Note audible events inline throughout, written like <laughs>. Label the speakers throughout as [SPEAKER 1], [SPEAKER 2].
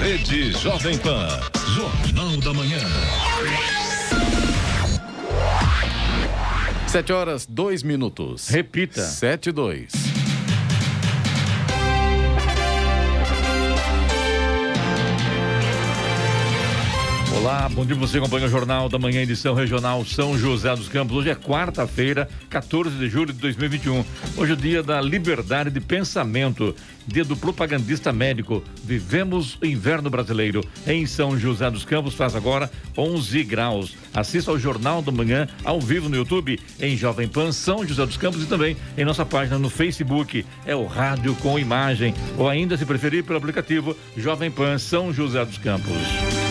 [SPEAKER 1] Rede Jovem Pan. Jornal da Manhã.
[SPEAKER 2] Sete horas, dois minutos.
[SPEAKER 3] Repita.
[SPEAKER 2] Sete, dois.
[SPEAKER 3] Olá, bom dia você acompanha o Jornal da Manhã, edição regional São José dos Campos. Hoje é quarta-feira, 14 de julho de 2021. Hoje é o dia da liberdade de pensamento, dia do propagandista médico. Vivemos o inverno brasileiro. Em São José dos Campos faz agora 11 graus. Assista ao Jornal da Manhã ao vivo no YouTube, em Jovem Pan São José dos Campos e também em nossa página no Facebook. É o rádio com imagem ou ainda, se preferir, pelo aplicativo Jovem Pan São José dos Campos.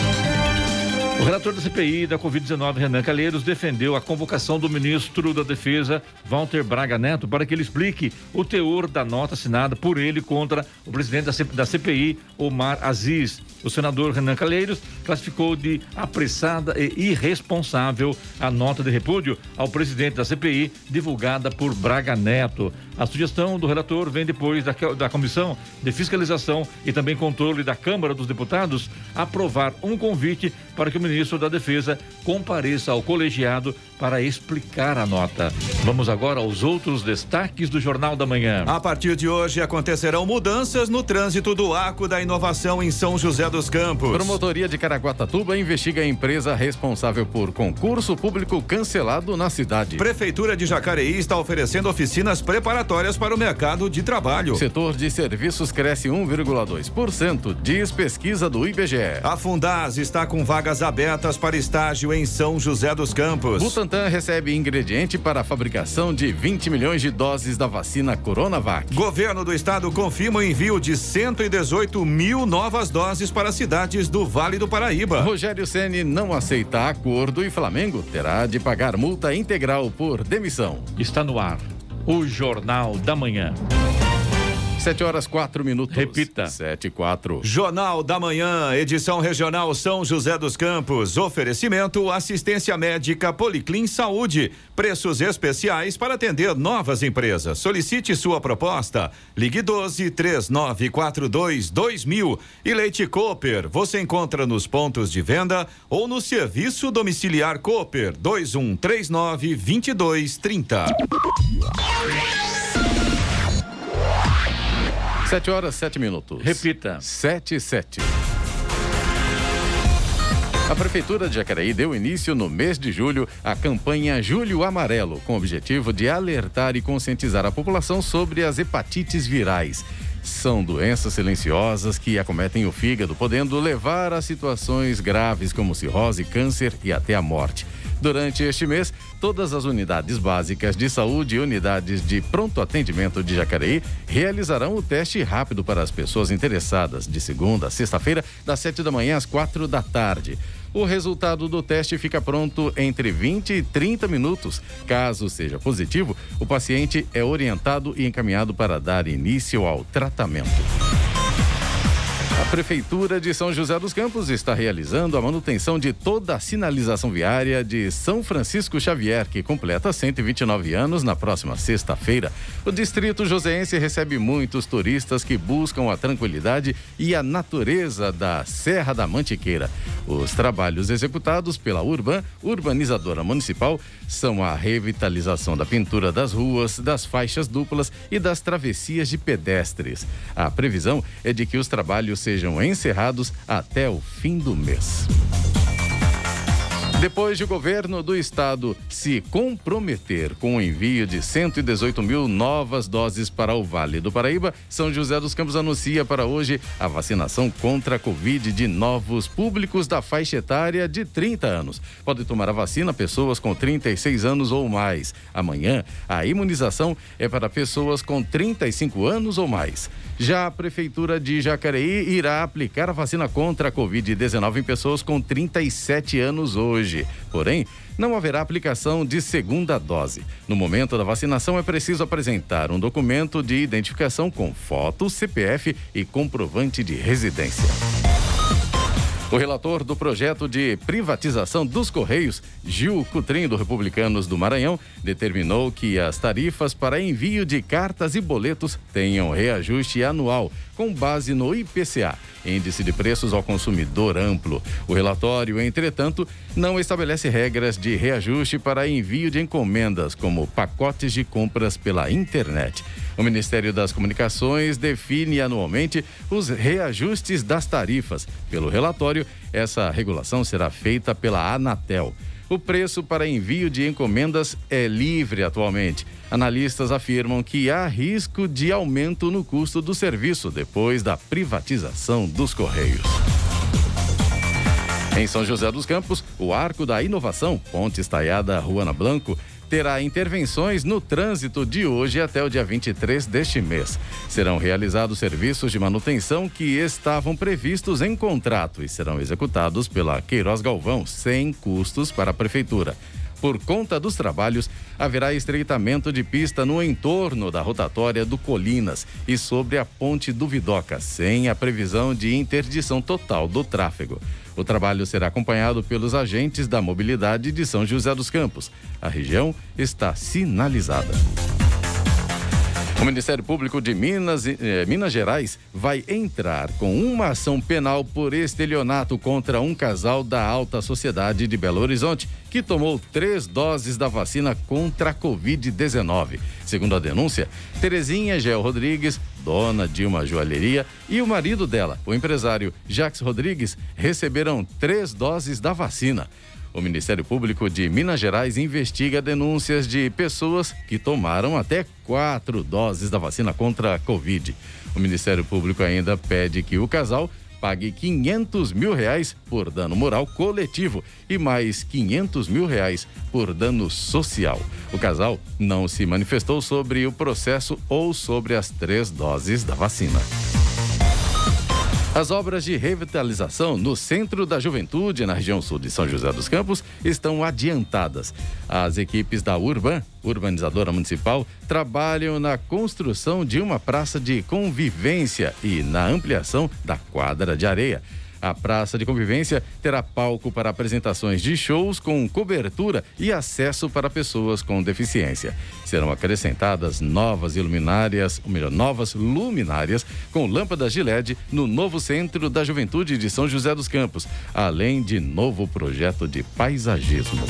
[SPEAKER 3] O relator da CPI da Covid-19, Renan Calheiros, defendeu a convocação do ministro da Defesa, Walter Braga Neto, para que ele explique o teor da nota assinada por ele contra o presidente da CPI, Omar Aziz. O senador Renan Calheiros classificou de apressada e irresponsável a nota de repúdio ao presidente da CPI, divulgada por Braga Neto. A sugestão do relator vem depois da, da Comissão de Fiscalização e também Controle da Câmara dos Deputados aprovar um convite para que o ministro da Defesa compareça ao colegiado para explicar a nota. Vamos agora aos outros destaques do Jornal da Manhã.
[SPEAKER 4] A partir de hoje acontecerão mudanças no trânsito do Arco da Inovação em São José dos Campos.
[SPEAKER 2] Promotoria de Caraguatatuba investiga a empresa responsável por concurso público cancelado na cidade.
[SPEAKER 4] Prefeitura de Jacareí está oferecendo oficinas preparatórias para o mercado de trabalho.
[SPEAKER 2] Setor de serviços cresce 1,2%, diz pesquisa do IBGE.
[SPEAKER 4] A Fundaz está com vagas abertas para estágio em São José dos Campos.
[SPEAKER 2] Butantan recebe ingrediente para a fabricação de 20 milhões de doses da vacina Coronavac.
[SPEAKER 4] Governo do Estado confirma o envio de 118 mil novas doses para cidades do Vale do Paraíba.
[SPEAKER 2] Rogério Ceni não aceita acordo e Flamengo terá de pagar multa integral por demissão.
[SPEAKER 3] Está no ar o Jornal da Manhã.
[SPEAKER 2] Sete horas quatro minutos.
[SPEAKER 3] Repita.
[SPEAKER 2] Sete e quatro.
[SPEAKER 4] Jornal da Manhã, edição regional São José dos Campos. Oferecimento assistência médica Policlin Saúde. Preços especiais para atender novas empresas. Solicite sua proposta. Ligue 12 3942 2000. E Leite Cooper. Você encontra nos pontos de venda ou no serviço domiciliar Cooper 2139 2230.
[SPEAKER 2] Sete horas, sete minutos.
[SPEAKER 3] Repita.
[SPEAKER 2] Sete e sete. A Prefeitura de Jacareí deu início no mês de julho à campanha Julho Amarelo, com o objetivo de alertar e conscientizar a população sobre as hepatites virais. São doenças silenciosas que acometem o fígado, podendo levar a situações graves como cirrose, câncer e até a morte. Durante este mês, todas as unidades básicas de saúde e unidades de pronto atendimento de Jacareí realizarão o teste rápido para as pessoas interessadas, de segunda a sexta-feira, das sete da manhã às quatro da tarde. O resultado do teste fica pronto entre 20 e 30 minutos. Caso seja positivo, o paciente é orientado e encaminhado para dar início ao tratamento. A Prefeitura de São José dos Campos está realizando a manutenção de toda a sinalização viária de São Francisco Xavier, que completa 129 anos na próxima sexta-feira. O distrito joseense recebe muitos turistas que buscam a tranquilidade e a natureza da Serra da Mantiqueira. Os trabalhos executados pela Urban, urbanizadora municipal, são a revitalização da pintura das ruas, das faixas duplas e das travessias de pedestres. A previsão é de que os trabalhos sejam encerrados até o fim do mês. Depois de o governo do estado se comprometer com o envio de 118 mil novas doses para o Vale do Paraíba, São José dos Campos anuncia para hoje a vacinação contra a Covid de novos públicos da faixa etária de 30 anos. Pode tomar a vacina pessoas com 36 anos ou mais. Amanhã, a imunização é para pessoas com 35 anos ou mais. Já a Prefeitura de Jacareí irá aplicar a vacina contra a Covid-19 em pessoas com 37 anos hoje. Porém, não haverá aplicação de segunda dose. No momento da vacinação, é preciso apresentar um documento de identificação com foto, CPF e comprovante de residência. O relator do projeto de privatização dos Correios, Gil Cutrim, do Republicanos do Maranhão, determinou que as tarifas para envio de cartas e boletos tenham reajuste anual, com base no IPCA. Índice de preços ao consumidor amplo. O relatório, entretanto, não estabelece regras de reajuste para envio de encomendas, como pacotes de compras pela internet. O Ministério das Comunicações define anualmente os reajustes das tarifas. Pelo relatório, essa regulação será feita pela Anatel. O preço para envio de encomendas é livre atualmente. Analistas afirmam que há risco de aumento no custo do serviço depois da privatização dos Correios. Em São José dos Campos, o Arco da Inovação, Ponte Estaiada Ruana Blanco, terá intervenções no trânsito de hoje até o dia 23 deste mês. Serão realizados serviços de manutenção que estavam previstos em contrato e serão executados pela Queiroz Galvão, sem custos para a Prefeitura. Por conta dos trabalhos, haverá estreitamento de pista no entorno da rotatória do Colinas e sobre a ponte do Vidoca, sem a previsão de interdição total do tráfego. O trabalho será acompanhado pelos agentes da mobilidade de São José dos Campos. A região está sinalizada. O Ministério Público de Minas, eh, Minas Gerais vai entrar com uma ação penal por estelionato contra um casal da alta sociedade de Belo Horizonte que tomou três doses da vacina contra a Covid-19. Segundo a denúncia, Terezinha Gel Rodrigues, dona de uma joalheria, e o marido dela, o empresário Jacques Rodrigues, receberam três doses da vacina. O Ministério Público de Minas Gerais investiga denúncias de pessoas que tomaram até quatro doses da vacina contra a Covid. O Ministério Público ainda pede que o casal pague 500 mil reais por dano moral coletivo e mais 500 mil reais por dano social. O casal não se manifestou sobre o processo ou sobre as três doses da vacina. As obras de revitalização no centro da juventude, na região sul de São José dos Campos, estão adiantadas. As equipes da Urban, urbanizadora municipal, trabalham na construção de uma praça de convivência e na ampliação da quadra de areia. A Praça de Convivência terá palco para apresentações de shows com cobertura e acesso para pessoas com deficiência. Serão acrescentadas novas iluminárias, ou melhor, novas luminárias com lâmpadas de LED no novo Centro da Juventude de São José dos Campos, além de novo projeto de paisagismo.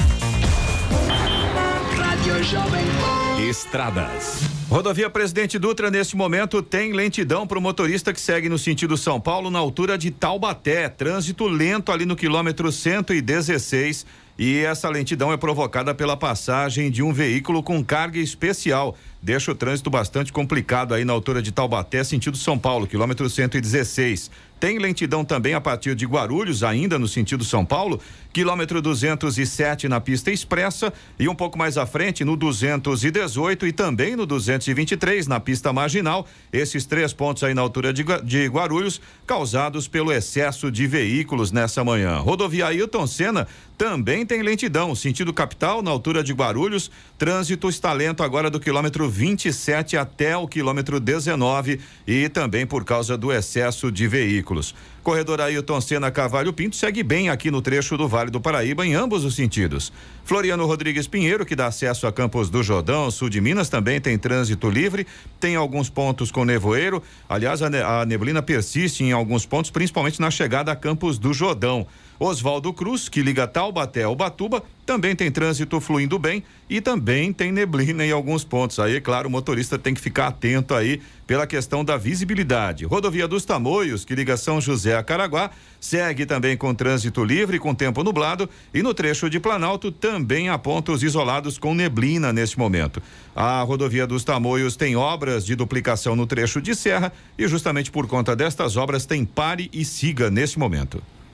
[SPEAKER 4] Estradas. Rodovia Presidente Dutra, neste momento, tem lentidão para o motorista que segue no sentido São Paulo, na altura de Taubaté. Trânsito lento ali no quilômetro 116. E essa lentidão é provocada pela passagem de um veículo com carga especial deixa o trânsito bastante complicado aí na altura de Taubaté, sentido São Paulo, quilômetro 116. Tem lentidão também a partir de Guarulhos, ainda no sentido São Paulo, quilômetro 207 na pista expressa e um pouco mais à frente no 218 e também no 223 na pista marginal. Esses três pontos aí na altura de, de Guarulhos, causados pelo excesso de veículos nessa manhã. Rodovia Ailton Senna também tem lentidão, sentido capital, na altura de Guarulhos. Trânsito está lento agora do quilômetro 27 até o quilômetro 19 e também por causa do excesso de veículos. Corredor Ailton Senna Cavalho Pinto segue bem aqui no trecho do Vale do Paraíba em ambos os sentidos. Floriano Rodrigues Pinheiro, que dá acesso a Campos do Jordão, sul de Minas, também tem trânsito livre, tem alguns pontos com nevoeiro. Aliás, a neblina persiste em alguns pontos, principalmente na chegada a Campos do Jordão. Oswaldo Cruz, que liga Taubaté ao Batuba, também tem trânsito fluindo bem e também tem neblina em alguns pontos. Aí, claro, o motorista tem que ficar atento aí pela questão da visibilidade. Rodovia dos Tamoios, que liga São José a Caraguá, segue também com trânsito livre, com tempo nublado, e no trecho de Planalto também há pontos isolados com neblina neste momento. A rodovia dos Tamoios tem obras de duplicação no trecho de serra e justamente por conta destas obras tem pare e siga neste momento.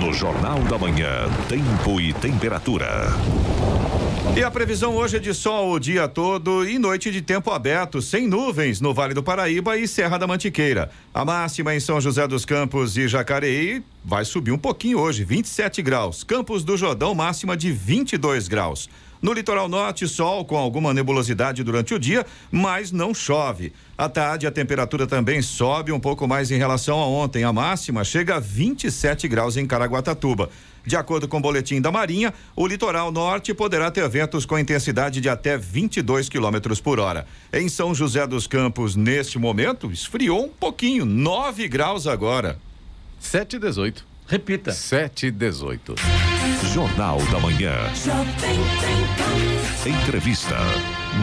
[SPEAKER 1] No Jornal da Manhã, Tempo e Temperatura.
[SPEAKER 4] E a previsão hoje é de sol o dia todo e noite de tempo aberto, sem nuvens no Vale do Paraíba e Serra da Mantiqueira. A máxima em São José dos Campos e Jacareí vai subir um pouquinho hoje, 27 graus. Campos do Jordão, máxima de 22 graus. No litoral norte, sol com alguma nebulosidade durante o dia, mas não chove. À tarde, a temperatura também sobe um pouco mais em relação a ontem. A máxima chega a 27 graus em Caraguatatuba. De acordo com o boletim da Marinha, o litoral norte poderá ter ventos com intensidade de até 22 quilômetros por hora. Em São José dos Campos, neste momento, esfriou um pouquinho, 9 graus agora.
[SPEAKER 2] 7 e 18.
[SPEAKER 3] Repita.
[SPEAKER 2] 7 e 18.
[SPEAKER 1] Jornal da Manhã. Entrevista.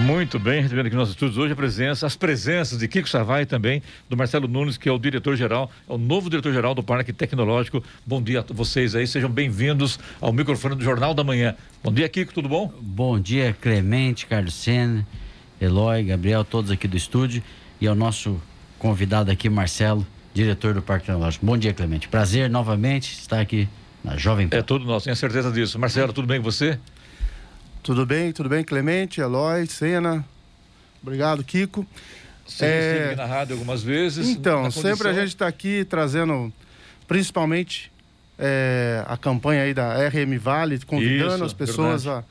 [SPEAKER 3] Muito bem, recebendo aqui nos nossos estúdios hoje a presença, as presenças de Kiko Savai também, do Marcelo Nunes, que é o diretor-geral, é o novo diretor-geral do Parque Tecnológico. Bom dia a vocês aí, sejam bem-vindos ao microfone do Jornal da Manhã. Bom dia, Kiko, tudo bom?
[SPEAKER 5] Bom dia, Clemente, Carlos Senna, Eloy, Gabriel, todos aqui do estúdio e ao nosso convidado aqui, Marcelo, diretor do Parque Tecnológico. Bom dia, Clemente. Prazer novamente estar aqui na Jovem Pan.
[SPEAKER 3] É tudo nosso, tenho certeza disso. Marcelo, tudo bem com você?
[SPEAKER 6] Tudo bem, tudo bem, Clemente, Eloy, Sena. Obrigado, Kiko.
[SPEAKER 3] Você
[SPEAKER 6] É,
[SPEAKER 3] esteve na rádio algumas vezes.
[SPEAKER 6] Então, sempre a gente está aqui trazendo, principalmente, é, a campanha aí da RM Vale, convidando
[SPEAKER 3] Isso,
[SPEAKER 6] as pessoas a,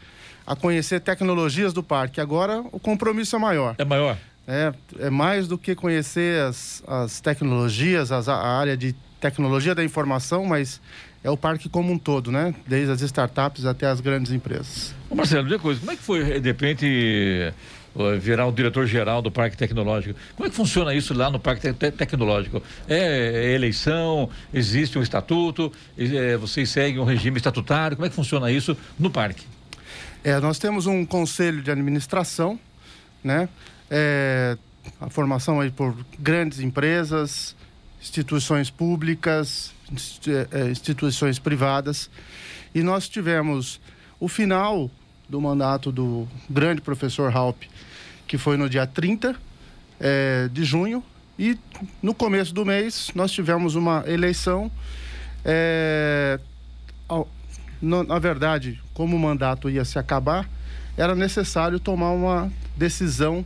[SPEAKER 6] a conhecer tecnologias do parque. Agora, o compromisso é maior.
[SPEAKER 3] É maior.
[SPEAKER 6] É, é mais do que conhecer as, as tecnologias, as- a área de tecnologia da informação, mas é o parque como um todo, né? Desde as startups até as grandes empresas.
[SPEAKER 3] Ô Marcelo, uma coisa, como é que foi, de repente, virar o diretor-geral do Parque Tecnológico? Como é que funciona isso lá no Parque Te- Te- Tecnológico? É, é eleição? Existe um estatuto? Eh, vocês seguem um regime estatutário? Como é que funciona isso no parque?
[SPEAKER 6] É, nós temos um conselho de administração, né? É, a formação aí por grandes empresas, instituições públicas, é, instituições privadas. E nós tivemos o final do mandato do grande professor Halp, que foi no dia 30 é, de junho. E no começo do mês nós tivemos uma eleição. é, ao- na verdade, como o mandato ia se acabar, era necessário tomar uma decisão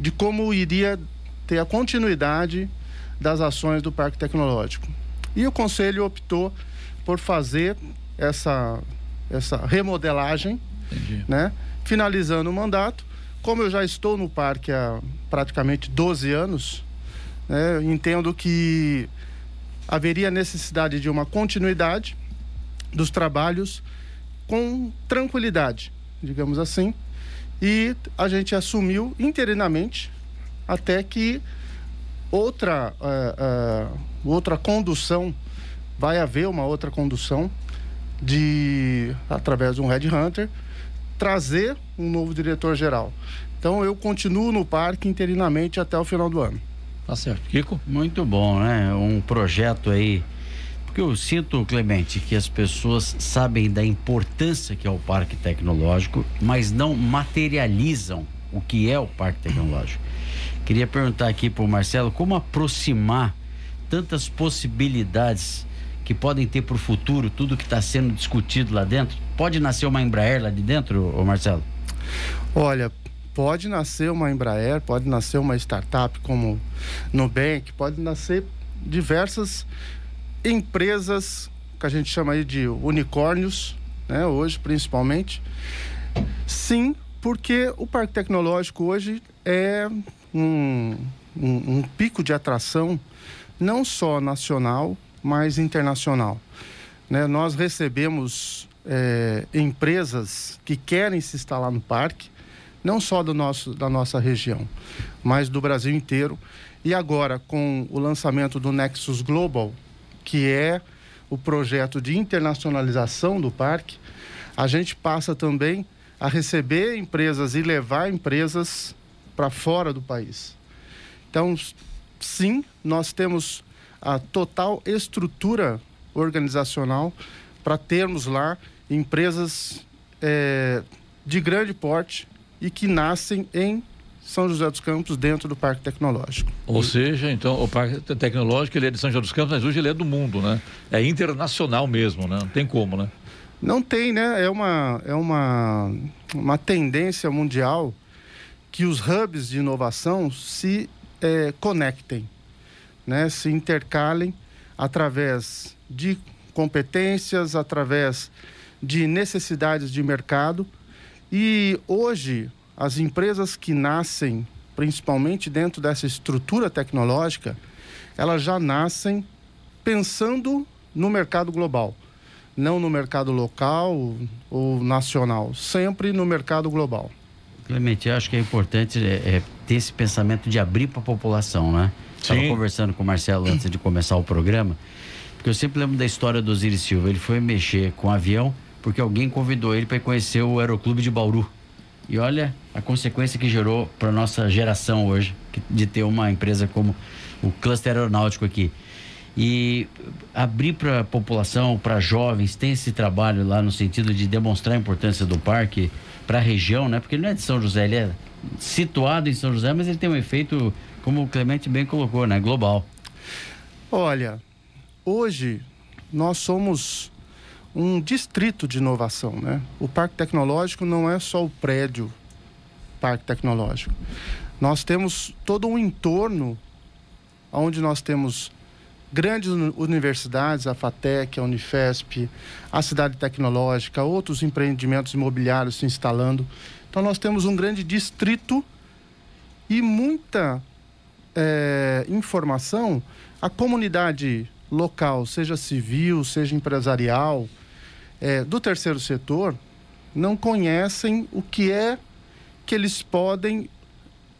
[SPEAKER 6] de como iria ter a continuidade das ações do Parque Tecnológico. E o Conselho optou por fazer essa, essa remodelagem,
[SPEAKER 3] Entendi.
[SPEAKER 6] né? finalizando o mandato. Como eu já estou no parque há praticamente 12 anos, né? entendo que haveria necessidade de uma continuidade dos trabalhos com tranquilidade, digamos assim. E a gente assumiu interinamente até que outra, eh, eh, outra condução, vai haver uma outra condução de, através de um Red Hunter, trazer um novo diretor-geral. Então eu continuo no parque interinamente até o final do ano.
[SPEAKER 3] Tá certo. Kiko?
[SPEAKER 5] Muito bom, né? Um projeto aí. Porque eu sinto, Clemente, que as pessoas sabem da importância que é o Parque Tecnológico, mas não materializam o que é o Parque Tecnológico. Queria perguntar aqui para o Marcelo como aproximar tantas possibilidades que podem ter para o futuro, tudo que está sendo discutido lá dentro. Pode nascer uma Embraer lá de dentro, ô Marcelo?
[SPEAKER 6] Olha, pode nascer uma Embraer, pode nascer uma startup como Nubank, pode nascer diversas empresas que a gente chama aí de unicórnios, né, hoje principalmente. Sim, porque o Parque Tecnológico hoje é um, um, um pico de atração não só nacional, mas internacional. Né? Nós recebemos eh, empresas que querem se instalar no parque, não só do nosso, da nossa região, mas do Brasil inteiro. E agora, com o lançamento do Nexus Global, que é o projeto de internacionalização do parque, a gente passa também a receber empresas e levar empresas para fora do país. Então, sim, nós temos a total estrutura organizacional para termos lá empresas eh, de grande porte e que nascem em São José dos Campos, dentro do Parque Tecnológico.
[SPEAKER 3] Ou seja, então, o Parque Te- Tecnológico ele é de São José dos Campos, mas hoje ele é do mundo, né? É internacional mesmo, né? Não tem como, né?
[SPEAKER 6] Não tem, né? É uma, é uma, uma tendência mundial que os hubs de inovação se é, conectem, né? se intercalem através de competências, através de necessidades de mercado. E hoje, as empresas que nascem, principalmente dentro dessa estrutura tecnológica, elas já nascem pensando no mercado global, não no mercado local ou nacional, sempre no mercado global.
[SPEAKER 5] Clemente, eu acho que é importante é, é, ter esse pensamento de abrir para a população, né? Estava conversando com o Marcelo antes de começar o programa, porque eu sempre lembro da história do Osiris Silva. Ele foi mexer com um avião porque alguém convidou ele para conhecer o Aeroclube de Bauru. E olha a consequência que gerou para nossa geração hoje de ter uma empresa como o cluster aeronáutico aqui. E abrir para a população, para jovens, tem esse trabalho lá no sentido de demonstrar a importância do parque para a região, né? Porque ele não é de São José, ele é situado em São José, mas ele tem um efeito, como o Clemente bem colocou, né? Global.
[SPEAKER 6] Olha, hoje nós somos um distrito de inovação, né? O Parque Tecnológico não é só o prédio Parque Tecnológico. Nós temos todo um entorno onde nós temos grandes universidades, a FATEC, a Unifesp, a Cidade Tecnológica, outros empreendimentos imobiliários se instalando. Então, nós temos um grande distrito e muita é, informação. A comunidade local, seja civil, seja empresarial, é, do terceiro setor, não conhecem o que é que eles podem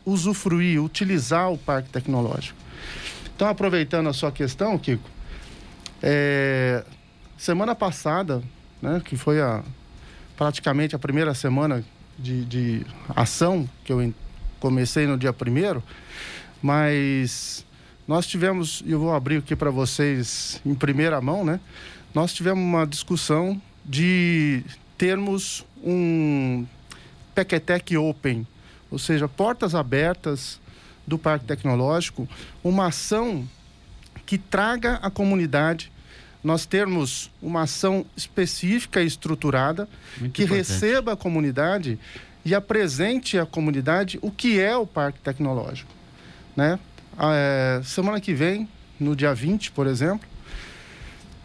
[SPEAKER 6] usufruir, utilizar o parque tecnológico. Então, aproveitando a sua questão, Kiko, é, semana passada, né, que foi a, praticamente a primeira semana de, de ação que eu comecei no dia primeiro, mas nós tivemos, e eu vou abrir aqui para vocês em primeira mão, né? Nós tivemos uma discussão de termos um Pequetec Open, ou seja, portas abertas do Parque Tecnológico uma ação que traga à comunidade nós termos uma ação específica e estruturada Muito que importante. receba a comunidade e apresente à comunidade o que é o Parque Tecnológico. Né? É, semana que vem, no dia 20, por exemplo,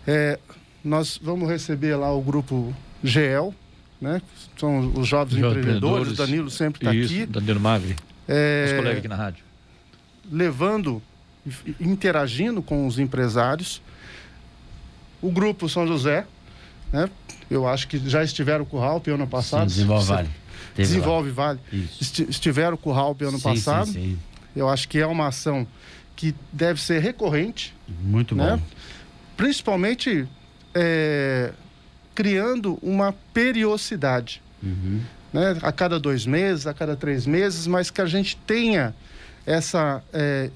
[SPEAKER 6] é, nós vamos receber lá o grupo GEL, né? São os jovens empreendedores, o Danilo sempre está aqui.
[SPEAKER 3] Danilo Magri, é, colega aqui na rádio
[SPEAKER 6] levando, interagindo com os empresários. O grupo São José, né? Eu acho que já estiveram com o Ralp ano passado.
[SPEAKER 5] Sim, desenvolve Vale.
[SPEAKER 6] desenvolve lá. Vale. Estiveram com o Ralp ano sim, passado. Sim, sim. Eu acho que é uma ação que deve ser recorrente.
[SPEAKER 5] Muito né? bom.
[SPEAKER 6] Principalmente é, criando uma periodicidade. Uhum. Né? A cada dois meses, a cada três meses, mas que a gente tenha essa, é,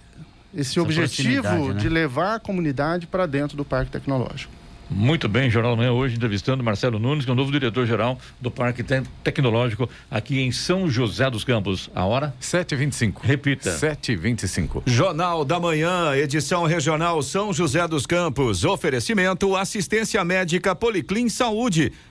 [SPEAKER 6] esse essa objetivo né? de levar a comunidade para dentro do Parque Tecnológico.
[SPEAKER 3] Muito bem, Jornal da Manhã hoje entrevistando Marcelo Nunes, que é o novo diretor-geral do Parque Tecnológico aqui em São José dos Campos. A hora?
[SPEAKER 2] 7h25.
[SPEAKER 3] Repita.
[SPEAKER 2] 7h25.
[SPEAKER 4] Jornal da Manhã, edição regional São José dos Campos. Oferecimento assistência médica Policlin Saúde.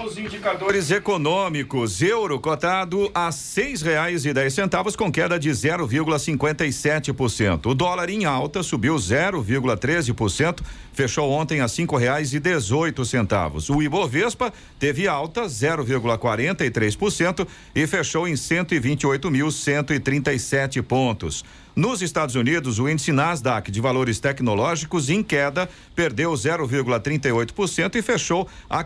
[SPEAKER 4] aos indicadores econômicos. Euro cotado a seis reais e dez centavos com queda de 0,57%. O dólar em alta subiu 0,13%, fechou ontem a cinco reais e dezoito centavos. O Ibovespa teve alta 0,43% e fechou em 128.137 pontos. Nos Estados Unidos, o índice Nasdaq de valores tecnológicos em queda perdeu 0,38% e fechou a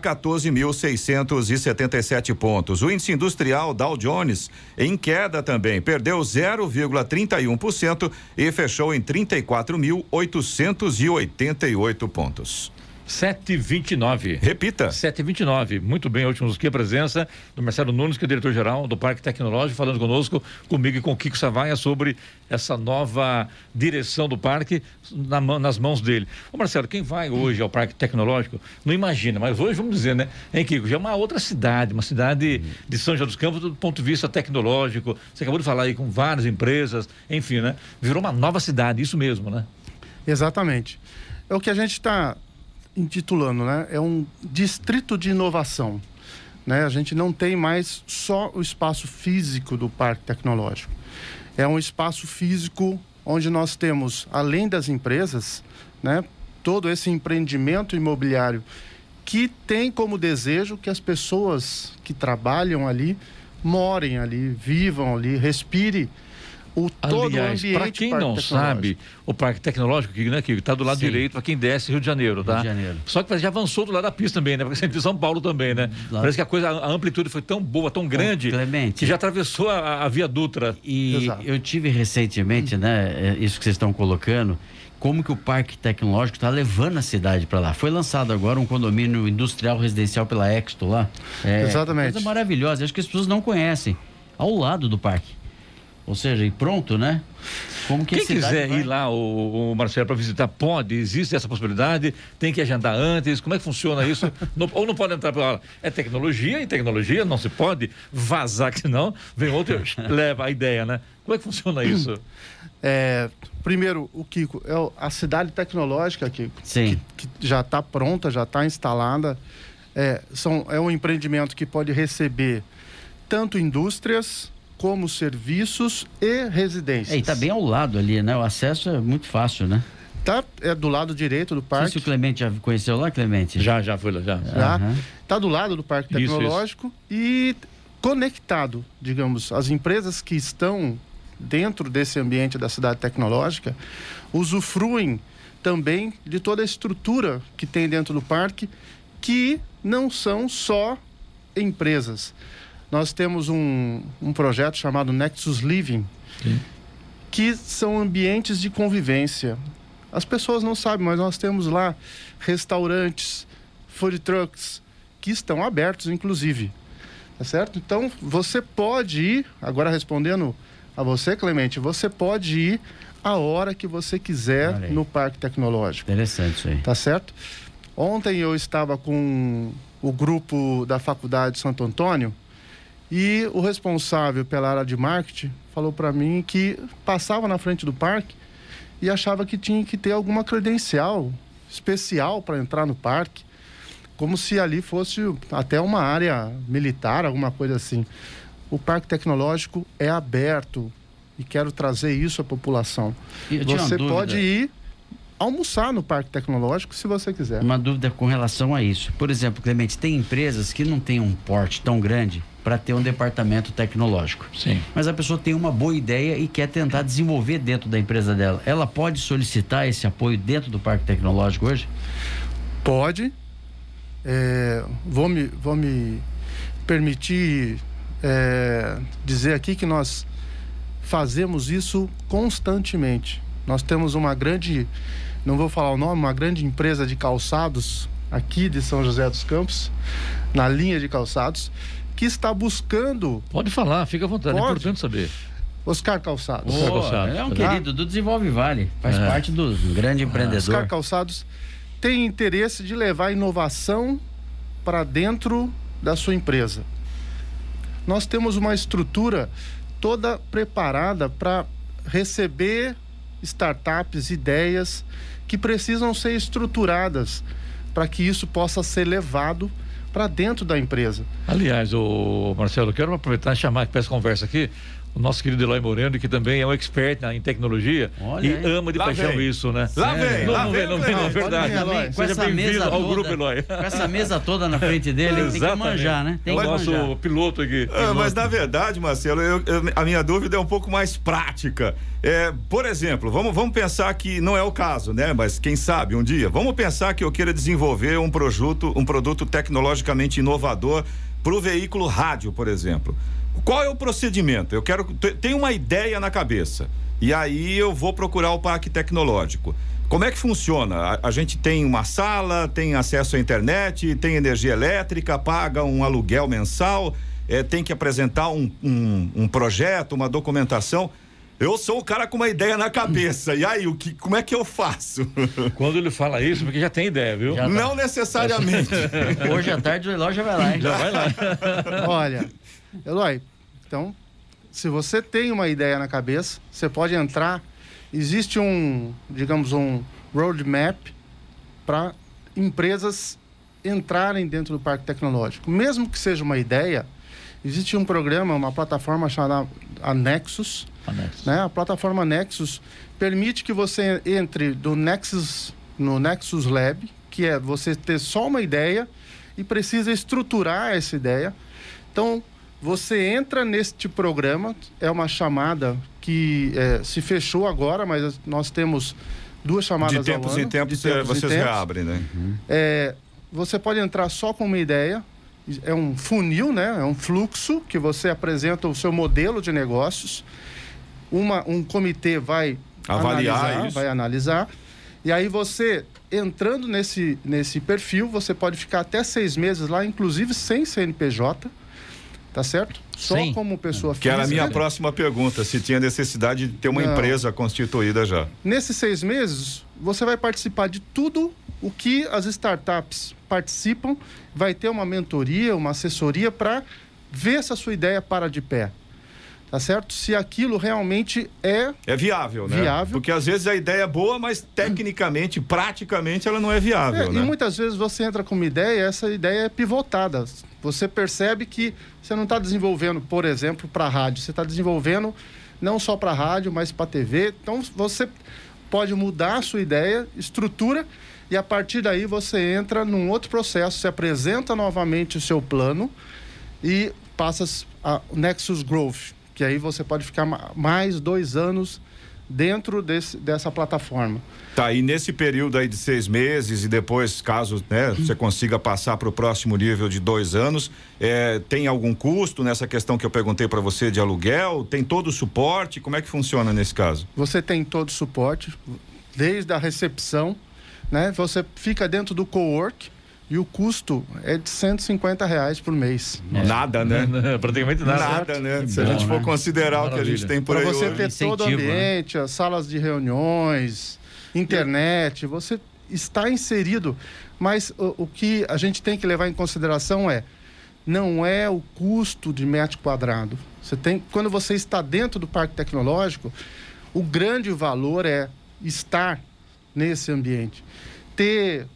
[SPEAKER 4] 14.677 pontos. O índice industrial Dow Jones em queda também perdeu 0,31% e fechou em 34.888 pontos.
[SPEAKER 3] 729.
[SPEAKER 4] Repita.
[SPEAKER 3] 729. Muito bem, últimos aqui a presença do Marcelo Nunes, que é diretor-geral do Parque Tecnológico, falando conosco, comigo e com o Kiko Savaia sobre essa nova direção do parque na, nas mãos dele. Ô Marcelo, quem vai hoje ao Parque Tecnológico não imagina, mas hoje vamos dizer, né? Hein, Kiko? Já é uma outra cidade, uma cidade de São José dos Campos do ponto de vista tecnológico. Você acabou de falar aí com várias empresas, enfim, né? Virou uma nova cidade, isso mesmo, né?
[SPEAKER 6] Exatamente. É o que a gente está intitulando, né? É um distrito de inovação. Né? A gente não tem mais só o espaço físico do parque tecnológico. É um espaço físico onde nós temos, além das empresas, né, todo esse empreendimento imobiliário que tem como desejo que as pessoas que trabalham ali morem ali, vivam ali, respirem o todo
[SPEAKER 3] Aliás,
[SPEAKER 6] o ambiente.
[SPEAKER 3] Para quem não sabe, o Parque Tecnológico, que né, está do lado
[SPEAKER 5] Sim.
[SPEAKER 3] direito, para quem desce Rio de Janeiro, tá?
[SPEAKER 5] Rio de Janeiro.
[SPEAKER 3] Só que já avançou do lado da pista também, né? Porque sempre de São Paulo também, né?
[SPEAKER 5] Lá-
[SPEAKER 3] Parece que a coisa, a amplitude foi tão boa, tão grande,
[SPEAKER 5] Clemente.
[SPEAKER 3] que já atravessou a, a Via Dutra.
[SPEAKER 5] E
[SPEAKER 6] Exato.
[SPEAKER 5] eu tive recentemente, né, é, isso que vocês estão colocando, como que o Parque Tecnológico está levando a cidade para lá. Foi lançado agora um condomínio industrial residencial pela Exto lá. É,
[SPEAKER 6] Exatamente.
[SPEAKER 5] Coisa maravilhosa. Acho que as pessoas não conhecem. Ao lado do parque. Ou seja, e pronto, né? Como que a
[SPEAKER 3] Quem quiser
[SPEAKER 5] vai-
[SPEAKER 3] ir lá, o, o Marcelo, para visitar, pode? Existe essa possibilidade? Tem que agendar antes? Como é que funciona isso? <laughs> Não- ou não pode entrar pela. É tecnologia, e tecnologia não se pode vazar, que senão vem outro e <laughs> leva a ideia, né? Como é que funciona isso?
[SPEAKER 6] É, primeiro, o Kiko, é a cidade tecnológica, Kiko,
[SPEAKER 5] Sim.
[SPEAKER 6] que, que já está pronta, já está instalada. É, são, é um empreendimento que pode receber tanto indústrias como serviços e residências.
[SPEAKER 5] É, e tá bem ao lado ali, né? O acesso é muito fácil, né?
[SPEAKER 6] Tá, é do lado direito do
[SPEAKER 5] Não sei
[SPEAKER 6] parque.
[SPEAKER 5] se o Clemente já conheceu lá, Clemente?
[SPEAKER 3] Já, já foi lá, já.
[SPEAKER 6] já.
[SPEAKER 5] Aham.
[SPEAKER 6] Está do lado do Parque
[SPEAKER 3] Isso, isso.
[SPEAKER 6] Tecnológico e conectado, digamos, as empresas que estão dentro desse ambiente da cidade tecnológica usufruem também de toda a estrutura que tem dentro do parque, que não são só empresas. Nós temos um, um projeto chamado Nexus Living,
[SPEAKER 3] Sim.
[SPEAKER 6] que são ambientes de convivência. As pessoas não sabem, mas nós temos lá restaurantes, food trucks, que estão abertos, inclusive. Tá certo? Então, você pode ir, agora respondendo a você, Clemente, você pode ir a hora que você quiser
[SPEAKER 5] aí.
[SPEAKER 6] no Parque Tecnológico.
[SPEAKER 5] Interessante isso aí.
[SPEAKER 6] Tá certo? Ontem eu estava com o grupo da Faculdade de Santo Antônio e o responsável pela área de marketing falou para mim que passava na frente do parque e achava que tinha que ter alguma credencial especial para entrar no parque, como se ali fosse até uma área militar, alguma coisa assim. O Parque Tecnológico é aberto e quero trazer isso à população. Você pode ir almoçar no Parque Tecnológico se você quiser.
[SPEAKER 5] Uma dúvida com relação a isso. Por exemplo, Clemente, tem empresas que não têm um porte tão grande para ter um departamento tecnológico.
[SPEAKER 3] Sim.
[SPEAKER 5] Mas a pessoa tem uma boa ideia e quer tentar desenvolver dentro da empresa dela. Ela pode solicitar esse apoio dentro do Parque Tecnológico hoje?
[SPEAKER 6] Pode. É, vou, me, vou me permitir é, dizer aqui que nós fazemos isso constantemente. Nós temos uma grande, não vou falar o nome, uma grande empresa de calçados aqui de São José dos Campos, na linha de calçados, que está buscando
[SPEAKER 3] Pode falar, fica à vontade, é
[SPEAKER 6] Pode.
[SPEAKER 3] importante saber.
[SPEAKER 6] Oscar Calçados.
[SPEAKER 3] Ô, Gostado.
[SPEAKER 5] é um querido do Desenvolve Vale. Faz
[SPEAKER 3] É.
[SPEAKER 5] parte do grande empreendedor.
[SPEAKER 6] Oscar Calçados tem interesse de levar inovação para dentro da sua empresa. Nós temos uma estrutura toda preparada para receber startups, ideias que precisam ser estruturadas para que isso possa ser levado para dentro da empresa.
[SPEAKER 3] Aliás, o Marcelo, quero aproveitar e chamar para essa conversa aqui o nosso querido Eloy Moreno, que também é um expert na- em tecnologia
[SPEAKER 5] Olha
[SPEAKER 3] e ama de
[SPEAKER 4] Lá
[SPEAKER 3] paixão
[SPEAKER 4] vem.
[SPEAKER 3] isso, né?
[SPEAKER 4] Lá vem,
[SPEAKER 3] não,
[SPEAKER 4] lá
[SPEAKER 3] não
[SPEAKER 4] vem,
[SPEAKER 3] vem, não vem, não, é verdade.
[SPEAKER 6] Eloy.
[SPEAKER 5] Com
[SPEAKER 3] Seja
[SPEAKER 5] essa mesa
[SPEAKER 3] bem-vindo ao
[SPEAKER 5] toda-
[SPEAKER 3] grupo, Eloy.
[SPEAKER 5] Com essa mesa toda na frente dele, tem que manjar, né? Tem
[SPEAKER 3] é
[SPEAKER 5] que
[SPEAKER 3] o nosso
[SPEAKER 5] manjar.
[SPEAKER 3] piloto aqui.
[SPEAKER 4] Ah, mas na verdade, Marcelo, eu- eu- a minha dúvida é um pouco mais prática. É, por exemplo, vamos, vamos pensar que não é o caso, né? Mas quem sabe um dia. Vamos pensar que eu queira desenvolver um produto, um produto tecnologicamente inovador para o veículo rádio, por exemplo. Qual é o procedimento? Eu quero. te- Tenho uma ideia na cabeça. E aí eu vou procurar o parque tecnológico. Como é que funciona? A, a, gente tem uma sala, tem acesso à internet, tem energia elétrica, paga um aluguel mensal, é, tem que apresentar um, um, um projeto, uma documentação. Eu sou o cara com uma ideia na cabeça. E aí, o que, como é que eu faço? <laughs>
[SPEAKER 3] Quando ele fala isso, porque já tem ideia, viu?
[SPEAKER 4] Tá. Não necessariamente. <laughs>
[SPEAKER 5] Hoje à tarde o Eloy já vai lá, hein?
[SPEAKER 3] Já vai lá.
[SPEAKER 6] Olha, Eloy, então, se você tem uma ideia na cabeça, você pode entrar. Existe um, digamos, um roadmap para empresas entrarem dentro do parque tecnológico. Mesmo que seja uma ideia, existe um programa, uma plataforma chamada a Nexus,
[SPEAKER 3] A Nexus.
[SPEAKER 6] né? A plataforma Nexus permite que você entre do Nexus no Nexus Lab, que é você ter só uma ideia e precisa estruturar essa ideia. Então, você entra neste programa, é uma chamada que eh, se fechou agora, mas nós temos duas chamadas
[SPEAKER 4] De tempos
[SPEAKER 6] ao ano,
[SPEAKER 4] em tempos,
[SPEAKER 6] de tempos em
[SPEAKER 4] vocês
[SPEAKER 6] tempos.
[SPEAKER 4] reabrem, né?
[SPEAKER 6] É, você pode entrar só com uma ideia. É um funil, né? É um fluxo que você apresenta o seu modelo de negócios. Uma, um comitê vai
[SPEAKER 4] Avaliar
[SPEAKER 6] analisar,
[SPEAKER 4] isso.
[SPEAKER 6] vai analisar. E aí você entrando nesse nesse perfil, você pode ficar até seis meses lá, inclusive sem CNPJ, tá certo? Só
[SPEAKER 5] Sem?
[SPEAKER 6] como pessoa
[SPEAKER 4] Que era a minha
[SPEAKER 6] física.
[SPEAKER 4] próxima pergunta, se tinha necessidade de ter uma
[SPEAKER 6] Não.
[SPEAKER 4] empresa constituída já.
[SPEAKER 6] Nesses seis meses, você vai participar de tudo o que as startups participam, vai ter uma mentoria, uma assessoria para ver se a sua ideia para de pé. Tá certo? Se aquilo realmente é.
[SPEAKER 4] É viável, né?
[SPEAKER 6] Viável.
[SPEAKER 4] Porque às vezes a ideia é boa, mas tecnicamente, praticamente, ela não é viável,
[SPEAKER 6] é,
[SPEAKER 4] né?
[SPEAKER 6] E muitas vezes você entra com uma ideia e essa ideia é pivotada. Você percebe que você não está desenvolvendo, por exemplo, para rádio, você está desenvolvendo não só para rádio, mas para TV. Então você pode mudar a sua ideia, estrutura, e a partir daí você entra num outro processo, se apresenta novamente o seu plano e passa a Nexus Growth, que aí você pode ficar ma- mais dois anos dentro desse, dessa plataforma.
[SPEAKER 4] Tá, e nesse período aí de seis meses e depois, caso né, você consiga passar para o próximo nível de dois anos, é, tem algum custo nessa questão que eu perguntei para você de aluguel? Tem todo o suporte? Como é que funciona nesse caso?
[SPEAKER 6] Você tem todo o suporte, desde a recepção, né? Você fica dentro do co-work e o custo é de 150 reais por mês.
[SPEAKER 4] Nada, né? <laughs>
[SPEAKER 3] Praticamente nada.
[SPEAKER 4] Nada, né? Se a gente for
[SPEAKER 5] né?
[SPEAKER 4] considerar o que a gente
[SPEAKER 3] Maravilha.
[SPEAKER 4] tem por
[SPEAKER 6] Para
[SPEAKER 4] aí
[SPEAKER 6] você
[SPEAKER 4] hoje.
[SPEAKER 6] ter todo o
[SPEAKER 5] Incentivo, né?
[SPEAKER 6] ambiente, as salas de reuniões, internet, você está inserido. Mas o, o que a gente tem que levar em consideração é não é o custo de metro quadrado. Você tem, quando você está dentro do parque tecnológico, o grande valor é estar nesse ambiente. Ter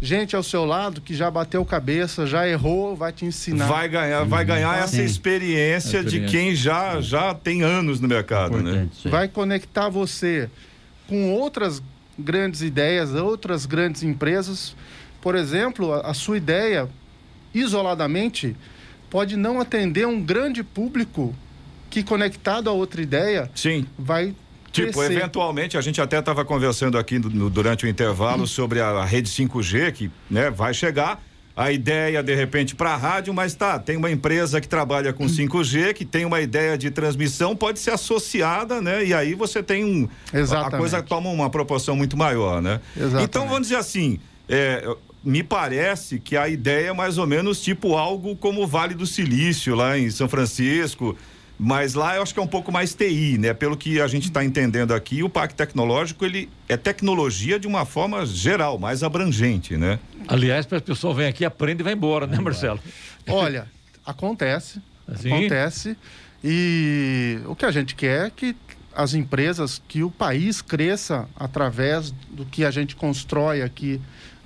[SPEAKER 6] gente ao seu lado que já bateu cabeça, já errou, vai te ensinar.
[SPEAKER 4] Vai ganhar, vai ganhar essa
[SPEAKER 5] Sim.
[SPEAKER 4] experiência, de
[SPEAKER 3] Experiência.
[SPEAKER 4] quem já, já tem anos no mercado, né?
[SPEAKER 6] Vai conectar você com outras grandes ideias, outras grandes empresas. Por exemplo, a, a sua ideia, isoladamente, pode não atender um grande público que, conectado a outra ideia,
[SPEAKER 4] Sim.
[SPEAKER 6] vai
[SPEAKER 4] Tipo, eventualmente, a gente até estava conversando aqui no- durante o intervalo sobre a, a rede 5G, que né, vai chegar. A ideia, de repente, para a rádio, mas tá, tem uma empresa que trabalha com 5G, que tem uma ideia de transmissão, pode ser associada, né? E aí você tem um.
[SPEAKER 6] Exatamente.
[SPEAKER 4] A coisa toma uma proporção muito maior, né?
[SPEAKER 6] Exatamente.
[SPEAKER 4] Então, vamos dizer assim. é, me parece que a ideia é mais ou menos tipo algo como o Vale do Silício, lá em São Francisco. Mas lá eu acho que é um pouco mais TI, né? Pelo que a gente está entendendo aqui, o Parque Tecnológico ele é tecnologia de uma forma geral, mais abrangente, né?
[SPEAKER 3] Aliás, para as pessoas vêm aqui, aprende e vai embora, né, Marcelo?
[SPEAKER 6] Olha, acontece,
[SPEAKER 3] Assim?
[SPEAKER 6] acontece. E o que a gente quer é que as empresas, que o país cresça através do que a gente constrói aqui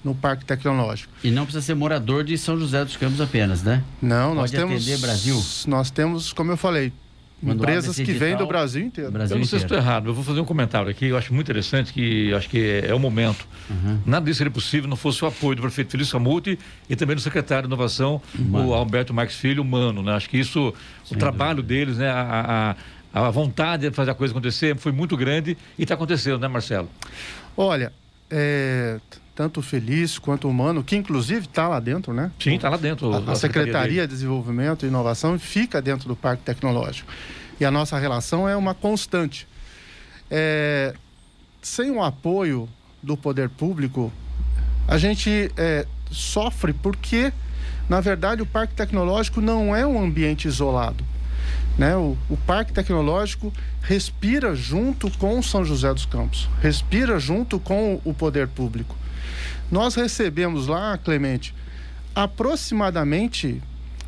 [SPEAKER 6] no Parque Tecnológico.
[SPEAKER 5] E não precisa ser morador de São José dos Campos apenas, né?
[SPEAKER 6] Não, nós
[SPEAKER 5] Pode
[SPEAKER 6] temos.
[SPEAKER 5] atender Brasil?
[SPEAKER 6] Nós temos, como eu falei,
[SPEAKER 5] Quando
[SPEAKER 6] empresas que vêm do Brasil inteiro.
[SPEAKER 5] Brasil
[SPEAKER 3] Eu não sei se estou errado, eu vou fazer um comentário aqui, eu acho muito interessante, que eu acho que é o momento.
[SPEAKER 5] Uhum.
[SPEAKER 3] Nada disso seria possível não fosse o apoio do prefeito Felício Samuti e também do secretário de Inovação, o Alberto Marques Filho, humano, né? Acho que isso, o trabalho deles, né? A, a, a vontade de fazer a coisa acontecer foi muito grande e está acontecendo, né, Marcelo?
[SPEAKER 6] Olha, é, tanto Feliz quanto Humano, que inclusive está lá dentro, né?
[SPEAKER 3] Sim, está lá dentro.
[SPEAKER 6] A, a Secretaria de Desenvolvimento e Inovação fica dentro do Parque Tecnológico. E a nossa relação é uma constante. É, sem o apoio do poder público, a gente é, sofre porque, na verdade, o parque tecnológico não é um ambiente isolado. Né? O, o, Parque Tecnológico respira junto com São José dos Campos, respira junto com o poder público. Nós recebemos lá, Clemente, aproximadamente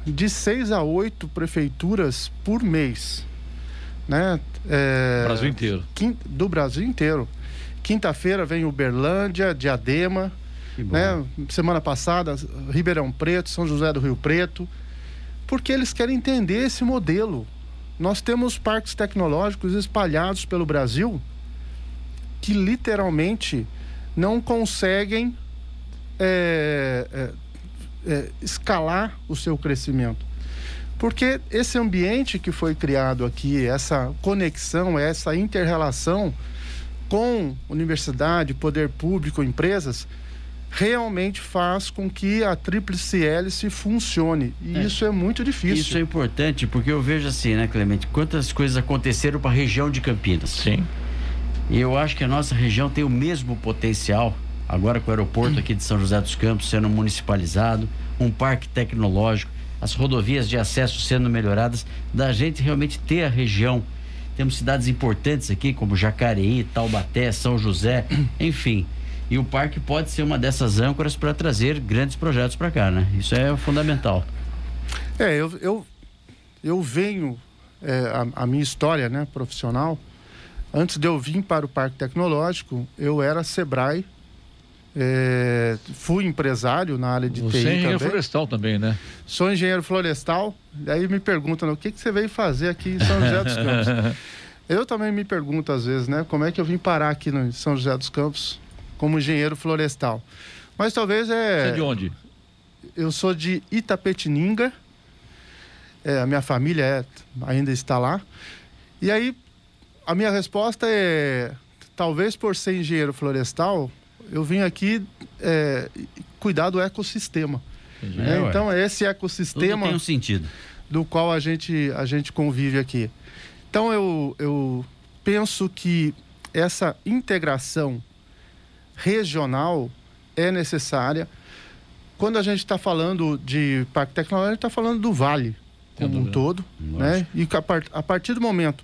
[SPEAKER 6] de seis a oito prefeituras por mês. Né?
[SPEAKER 3] É, Brasil inteiro.
[SPEAKER 6] do Brasil inteiro. Quinta-feira vem Uberlândia, Diadema. Né? Semana passada, Ribeirão Preto, São José do Rio Preto. Porque eles querem entender esse modelo. Nós temos parques tecnológicos espalhados pelo Brasil que literalmente não conseguem é, é, é, escalar o seu crescimento. Porque esse ambiente que foi criado aqui, essa conexão, essa inter-relação com universidade, poder público, empresas, realmente faz com que a tríplice hélice funcione. E é. isso é muito difícil.
[SPEAKER 5] Isso é importante, porque eu vejo assim, né, Clemente? Quantas coisas aconteceram para a região de Campinas.
[SPEAKER 3] Sim.
[SPEAKER 5] E eu acho que a nossa região tem o mesmo potencial, agora com o aeroporto aqui de São José dos Campos sendo municipalizado, um parque tecnológico, as rodovias de acesso sendo melhoradas, da gente realmente ter a região. Temos cidades importantes aqui, como Jacareí, Taubaté, São José, <clears throat> enfim e o parque pode ser uma dessas âncoras para trazer grandes projetos para cá, né? Isso é fundamental.
[SPEAKER 6] É, eu, eu, eu venho, é, a, a, minha história né, profissional, antes de eu vir para o Parque Tecnológico, eu era Sebrae, é, fui empresário na área de
[SPEAKER 3] você
[SPEAKER 6] TI
[SPEAKER 3] é engenheiro
[SPEAKER 6] também.
[SPEAKER 3] florestal também, né?
[SPEAKER 6] Sou engenheiro florestal, daí me perguntam o que, que você veio fazer aqui em São José dos Campos. <laughs> eu também me pergunto às vezes, né? Como é que eu vim parar aqui no São José dos Campos? como engenheiro florestal. Mas talvez é.
[SPEAKER 3] Você é de onde?
[SPEAKER 6] Eu sou de Itapetininga. É, a minha família é, ainda está lá. E aí, a minha resposta é: talvez por ser engenheiro florestal, eu vim aqui é, cuidar do ecossistema. É, então, é esse ecossistema.
[SPEAKER 5] Tudo tem um sentido.
[SPEAKER 6] Do qual a gente, a gente convive aqui. Então, eu, eu penso que essa integração regional é necessária. Quando a gente está falando de parque tecnológico, a gente está falando do vale como um todo. Né? E a, part, a partir do momento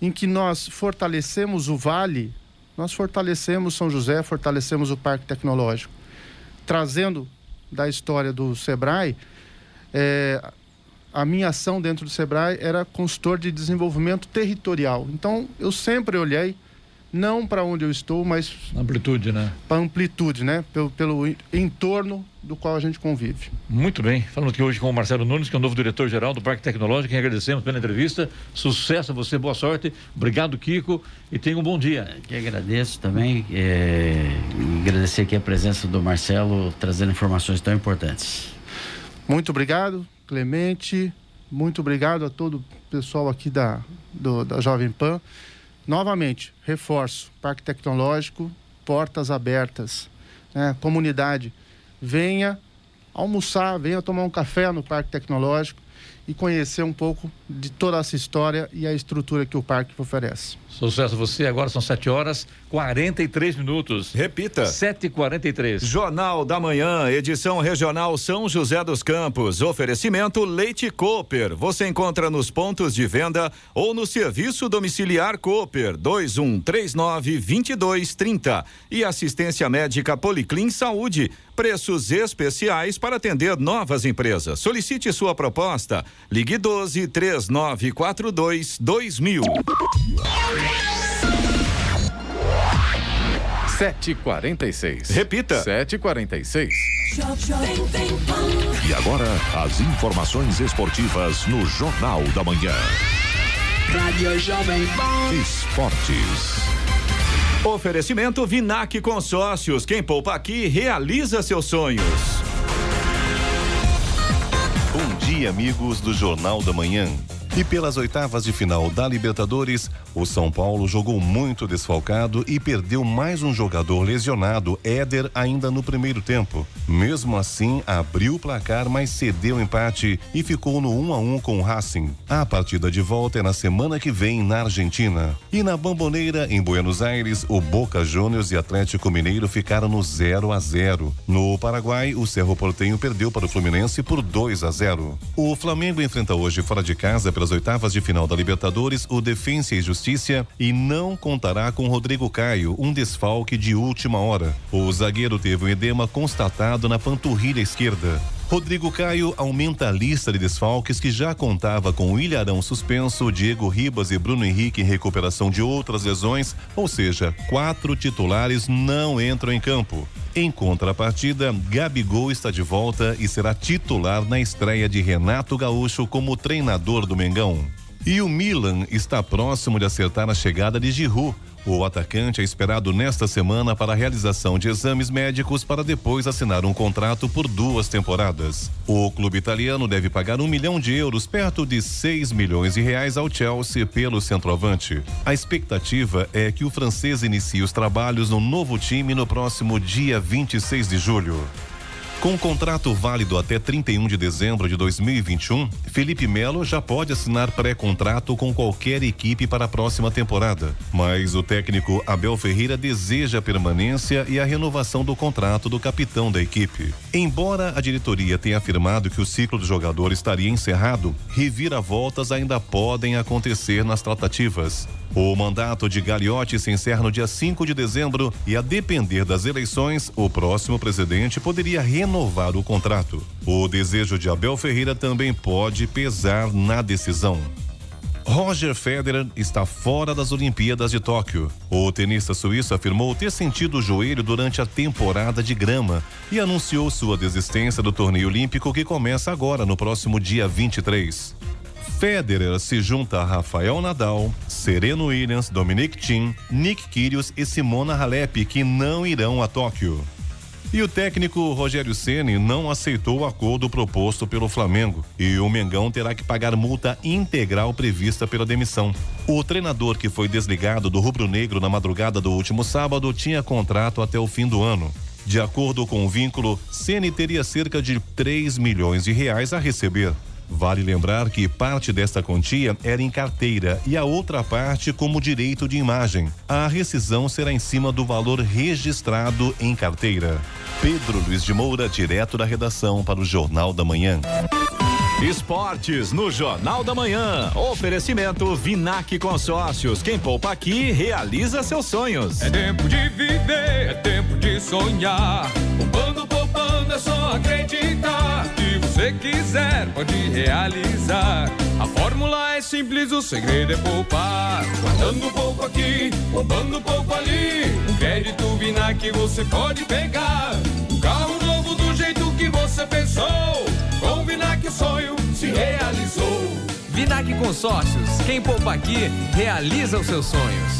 [SPEAKER 6] em que nós fortalecemos o vale, nós fortalecemos São José, fortalecemos o parque tecnológico. Trazendo da história do Sebrae, é, a minha ação dentro do Sebrae era consultor de desenvolvimento territorial. Então, eu sempre olhei não para onde eu estou, mas
[SPEAKER 3] amplitude, né?
[SPEAKER 6] Para amplitude, né? Pelo, pelo entorno do qual a gente convive.
[SPEAKER 3] Muito bem. Falando aqui hoje com o Marcelo Nunes, que é o novo diretor-geral do Parque Tecnológico, quem agradecemos pela entrevista. Sucesso a você, boa sorte. Obrigado, Kiko, e tenha um bom dia.
[SPEAKER 5] Que agradeço também. É... Agradecer aqui a presença do Marcelo, trazendo informações tão importantes.
[SPEAKER 6] Muito obrigado, Clemente. Muito obrigado a todo o pessoal aqui da, do, da Jovem Pan. Novamente, reforço: Parque Tecnológico, portas abertas. Né? Comunidade, venha almoçar, venha tomar um café no Parque Tecnológico e conhecer um pouco de toda essa história e a estrutura que o parque oferece.
[SPEAKER 3] Sucesso você, agora são 7 horas 43 minutos.
[SPEAKER 4] Repita.
[SPEAKER 3] 7h43.
[SPEAKER 4] Jornal da Manhã, edição regional São José dos Campos. Oferecimento Leite Cooper. Você encontra nos pontos de venda ou no serviço domiciliar Cooper 2139 2230. E assistência médica Policlin Saúde. Preços especiais para atender novas empresas. Solicite sua proposta. Ligue 12 3942 2000.
[SPEAKER 2] Sete quarenta e seis.
[SPEAKER 4] Repita.
[SPEAKER 2] Sete quarenta e seis.
[SPEAKER 1] E agora, as informações esportivas no Jornal da Manhã.
[SPEAKER 7] Rádio Jovem Pan.
[SPEAKER 1] Esportes.
[SPEAKER 4] Oferecimento Vinac Consórcios. Quem poupa aqui realiza seus sonhos.
[SPEAKER 1] Bom dia, amigos do Jornal da Manhã.
[SPEAKER 8] E pelas oitavas de final da Libertadores, o São Paulo jogou muito desfalcado e perdeu mais um jogador lesionado, Éder, ainda no primeiro tempo. Mesmo assim, abriu o placar, mas cedeu o empate e ficou no 1 a 1 com o Racing. A partida de volta é na semana que vem na Argentina. E na Bamboneira, em Buenos Aires, o Boca Juniors e Atlético Mineiro ficaram no 0 a 0. No Paraguai, o Cerro Portenho perdeu para o Fluminense por 2 a 0. O Flamengo enfrenta hoje fora de casa pelas oitavas de final da Libertadores o Defensa e Justiça e não contará com Rodrigo Caio, um desfalque de última hora. O zagueiro teve um edema constatado na panturrilha esquerda. Rodrigo Caio aumenta a lista de desfalques que já contava com o Ilharão suspenso, Diego Ribas e Bruno Henrique em recuperação de outras lesões, ou seja, quatro titulares não entram em campo. Em contrapartida, Gabigol está de volta e será titular na estreia de Renato Gaúcho como treinador do Mengão. E o Milan está próximo de acertar a chegada de Giroud. O atacante é esperado nesta semana para a realização de exames médicos para depois assinar um contrato por duas temporadas. O clube italiano deve pagar um milhão de euros, perto de 6 milhões de reais ao Chelsea pelo centroavante. A expectativa é que o francês inicie os trabalhos no novo time no próximo dia 26 de julho. Com contrato válido até 31 de dezembro de 2021, Felipe Melo já pode assinar pré-contrato com qualquer equipe para a próxima temporada. Mas o técnico Abel Ferreira deseja a permanência e a renovação do contrato do capitão da equipe. Embora a diretoria tenha afirmado que o ciclo do jogador estaria encerrado, reviravoltas ainda podem acontecer nas tratativas. O mandato de Gagliotti se encerra no dia 5 de dezembro e, a depender das eleições, o próximo presidente poderia renovar o contrato. O desejo de Abel Ferreira também pode pesar na decisão. Roger Federer está fora das Olimpíadas de Tóquio. O tenista suíço afirmou ter sentido o joelho durante a temporada de grama e anunciou sua desistência do torneio olímpico que começa agora no próximo dia 23. Federer se junta a Rafael Nadal, Sereno Williams, Dominic Thiem, Nick Kyrgios e Simona Halep, que não irão a Tóquio. E o técnico Rogério Ceni não aceitou o acordo proposto pelo Flamengo e o Mengão terá que pagar multa integral prevista pela demissão. O treinador que foi desligado do rubro-negro na madrugada do último sábado tinha contrato até o fim do ano. De acordo com o vínculo, Ceni teria cerca de 3 milhões de reais a receber. Vale lembrar que parte desta quantia era em carteira e a outra parte como direito de imagem. A rescisão será em cima do valor registrado em carteira. Pedro Luiz de Moura, direto da redação para o Jornal da Manhã.
[SPEAKER 4] Esportes no Jornal da Manhã. Oferecimento Vinac Consórcios. Quem poupa aqui realiza seus sonhos.
[SPEAKER 9] É tempo de viver, é tempo de sonhar. Poupando, poupando, é só acreditar. Você quiser, pode realizar. A fórmula é simples, o segredo é poupar. Guardando pouco aqui, poupando pouco ali. Um crédito Vinac você pode pegar. Um carro novo do jeito que você pensou. Com o Vinac o sonho se realizou.
[SPEAKER 10] Vinac Consórcios. Quem poupa aqui, realiza os seus sonhos.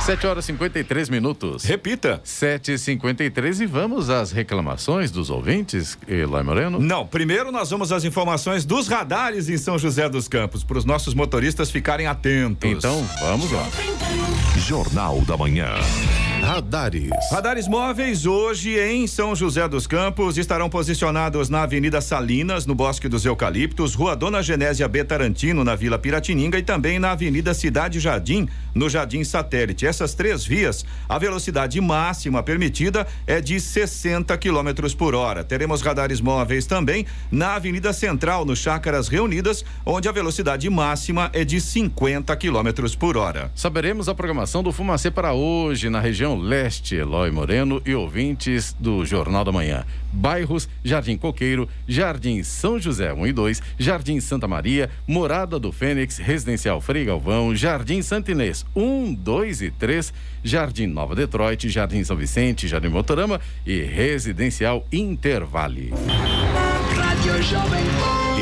[SPEAKER 2] 7 horas 53 minutos.
[SPEAKER 4] Repita.
[SPEAKER 2] 7 e 53 e vamos às reclamações dos ouvintes, Eloy Moreno?
[SPEAKER 4] Não, primeiro nós vamos às informações dos radares em São José dos Campos, para os nossos motoristas ficarem atentos.
[SPEAKER 2] Então, vamos lá.
[SPEAKER 1] Jornal da Manhã. Radares.
[SPEAKER 4] Radares móveis hoje em São José dos Campos estarão posicionados na Avenida Salinas, no Bosque dos Eucaliptos, Rua Dona Genésia B. Tarantino, na Vila Piratininga e também na Avenida Cidade Jardim, no Jardim Satélite. Essas três vias, a velocidade máxima permitida é de 60 km por hora. Teremos radares móveis também na Avenida Central, no Chácaras Reunidas, onde a velocidade máxima é de 50 km por hora.
[SPEAKER 2] Saberemos a programação do Fumacê para hoje na região região leste, Eloy Moreno e ouvintes do Jornal da Manhã. Bairros Jardim Coqueiro, Jardim São José 1 e 2, Jardim Santa Maria, Morada do Fênix, Residencial Frei Galvão, Jardim Santinês 1, 2 e 3, Jardim Nova Detroit, Jardim São Vicente, Jardim Motorama e Residencial Intervale.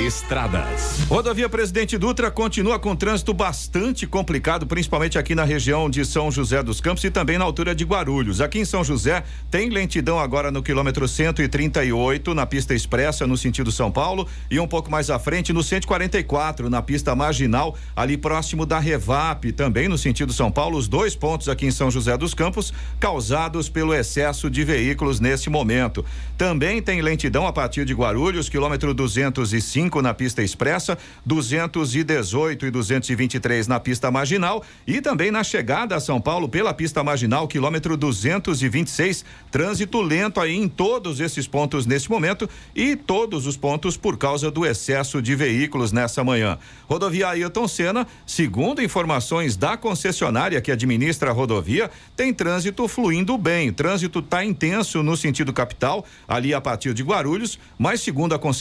[SPEAKER 4] Estradas. Rodovia Presidente Dutra continua com trânsito bastante complicado, principalmente aqui na região de São José dos Campos e também na altura de Guarulhos. Aqui em São José tem lentidão agora no quilômetro 138 na pista expressa no sentido São Paulo e um pouco mais à frente no 144 na pista marginal ali próximo da Revap, também no sentido São Paulo, os dois pontos aqui em São José dos Campos causados pelo excesso de veículos nesse momento. Também tem lentidão a partir de Guarulhos, quilômetro 205 na pista expressa, 218 e 223 na pista marginal e também na chegada a São Paulo pela pista marginal, quilômetro 226. Trânsito lento aí em todos esses pontos nesse momento e todos os pontos por causa do excesso de veículos nessa manhã. Rodovia Ailton Senna, segundo informações da concessionária que administra a rodovia, tem trânsito fluindo bem. Trânsito está intenso no sentido capital, ali a partir de Guarulhos, mas segundo a concessionária,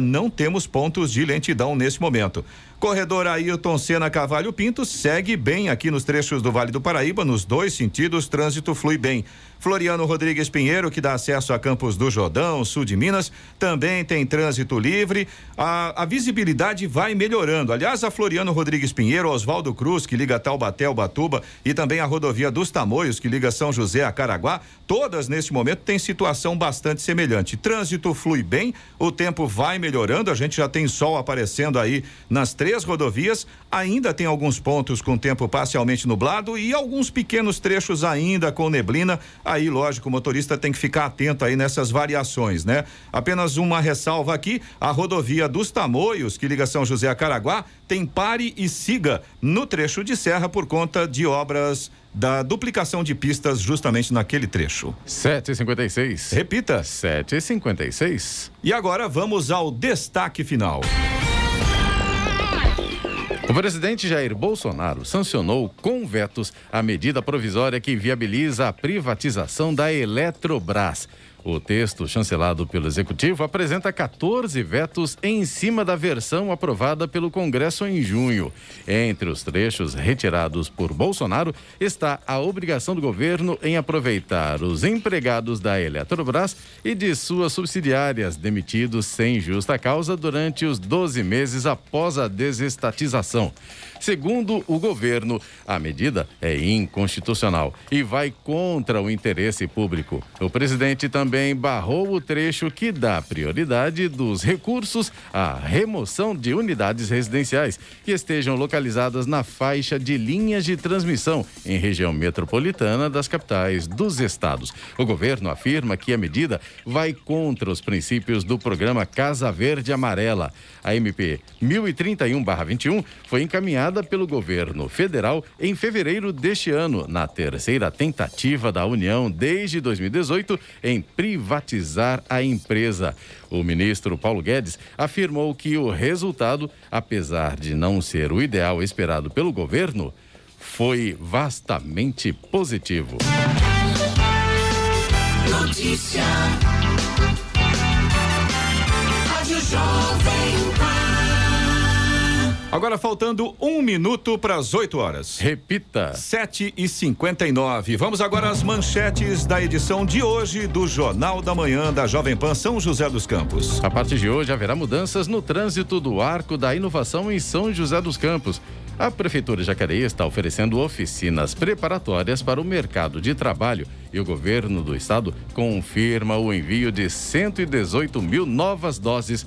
[SPEAKER 4] não temos pontos de lentidão nesse momento. Corredor Ailton Senna Cavalho Pinto segue bem aqui nos trechos do Vale do Paraíba, nos dois sentidos, trânsito flui bem. Floriano Rodrigues Pinheiro, que dá acesso a Campos do Jordão, sul de Minas, também tem trânsito livre. A, a visibilidade vai melhorando. Aliás, a Floriano Rodrigues Pinheiro, Oswaldo Cruz, que liga Taubaté ao Batuba, e também a rodovia dos Tamoios, que liga São José a Caraguá, todas neste momento têm situação bastante semelhante. Trânsito flui bem, o tempo vai melhorando, a gente já tem sol aparecendo aí nas três rodovias, ainda tem alguns pontos com tempo parcialmente nublado e alguns pequenos trechos ainda com neblina aí, lógico, o motorista tem que ficar atento aí nessas variações, né? Apenas uma ressalva aqui: a rodovia dos Tamoios, que liga São José a Caraguá, tem pare e siga no trecho de serra por conta de obras da duplicação de pistas justamente naquele trecho.
[SPEAKER 2] 7h56.
[SPEAKER 4] Repita.
[SPEAKER 2] 7h56.
[SPEAKER 4] E agora vamos ao destaque final.
[SPEAKER 2] O presidente Jair Bolsonaro sancionou com vetos a medida provisória que viabiliza a privatização da Eletrobras. O texto, chancelado pelo Executivo, apresenta 14 vetos em cima da versão aprovada pelo Congresso em junho. Entre os trechos retirados por Bolsonaro está a obrigação do governo em aproveitar os empregados da Eletrobras e de suas subsidiárias demitidos sem justa causa durante os 12 meses após a desestatização. Segundo o governo, a medida é inconstitucional e vai contra o interesse público. O presidente também barrou o trecho que dá prioridade dos recursos à remoção de unidades residenciais que estejam localizadas na faixa de linhas de transmissão em região metropolitana das capitais dos estados. O governo afirma que a medida vai contra os princípios do programa Casa Verde Amarela. A MP 1031-21 foi encaminhada pelo governo federal em fevereiro deste ano, na terceira tentativa da União desde 2018 em privatizar a empresa. O ministro Paulo Guedes afirmou que o resultado, apesar de não ser o ideal esperado pelo governo, foi vastamente positivo.
[SPEAKER 7] Notícia. Rádio Jovem.
[SPEAKER 4] Agora faltando um minuto para as 8 horas.
[SPEAKER 2] Repita.
[SPEAKER 4] 7 e 59 Vamos agora às manchetes da edição de hoje do Jornal da Manhã da Jovem Pan São José dos Campos.
[SPEAKER 2] A partir de hoje haverá mudanças no trânsito do Arco da Inovação em São José dos Campos. A Prefeitura de Jacareí está oferecendo oficinas preparatórias para o mercado de trabalho e o governo do estado confirma o envio de 118 mil novas doses